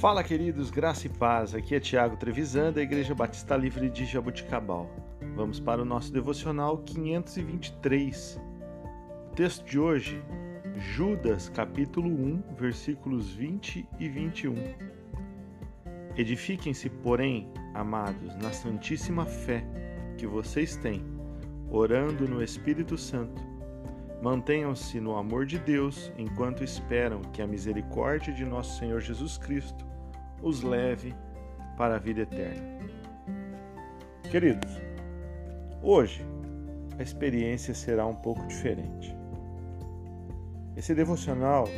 Fala, queridos, graça e paz. Aqui é Tiago Trevisan, da Igreja Batista Livre de Jabuticabal. Vamos para o nosso devocional 523. O texto de hoje, Judas, capítulo 1, versículos 20 e 21. Edifiquem-se, porém, amados, na santíssima fé que vocês têm, orando no Espírito Santo. Mantenham-se no amor de Deus enquanto esperam que a misericórdia de nosso Senhor Jesus Cristo os leve para a vida eterna. Queridos, hoje a experiência será um pouco diferente. Esse devocional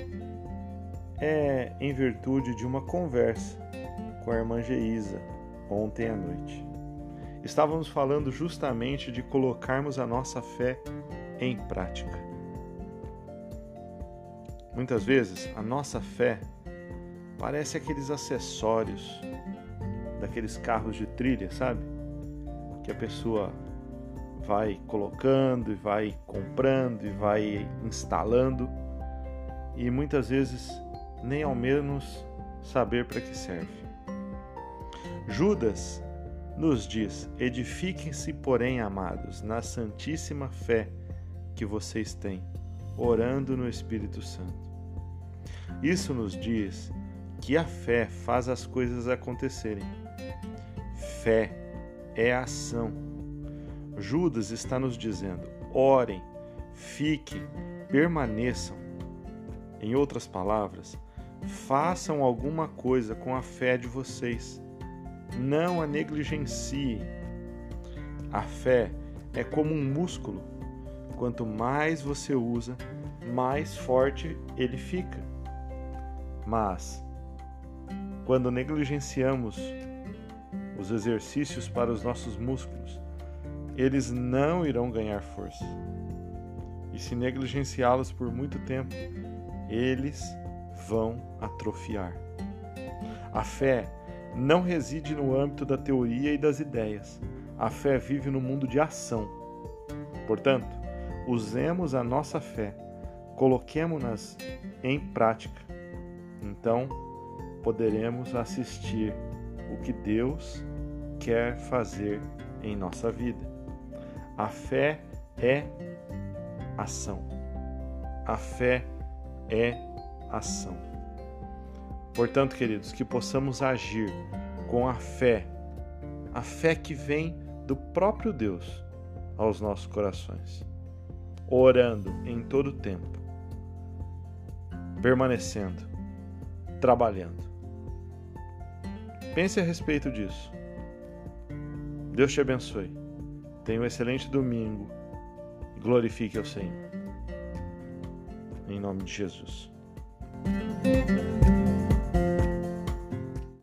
é em virtude de uma conversa com a irmã Geisa ontem à noite. Estávamos falando justamente de colocarmos a nossa fé em prática. Muitas vezes a nossa fé parece aqueles acessórios daqueles carros de trilha, sabe? Que a pessoa vai colocando e vai comprando e vai instalando e muitas vezes nem ao menos saber para que serve. Judas nos diz: Edifiquem-se, porém, amados, na santíssima fé que vocês têm, orando no Espírito Santo. Isso nos diz que a fé faz as coisas acontecerem. Fé é ação. Judas está nos dizendo: orem, fiquem, permaneçam. Em outras palavras, façam alguma coisa com a fé de vocês não a negligencie. A fé é como um músculo. Quanto mais você usa, mais forte ele fica. Mas, quando negligenciamos os exercícios para os nossos músculos, eles não irão ganhar força. E se negligenciá-los por muito tempo, eles vão atrofiar. A fé não reside no âmbito da teoria e das ideias. A fé vive no mundo de ação. Portanto, usemos a nossa fé, coloquemos-nas em prática. Então, poderemos assistir o que Deus quer fazer em nossa vida. A fé é ação. A fé é ação. Portanto, queridos, que possamos agir com a fé, a fé que vem do próprio Deus aos nossos corações, orando em todo tempo, permanecendo, trabalhando. Pense a respeito disso. Deus te abençoe. Tenha um excelente domingo glorifique ao Senhor. Em nome de Jesus.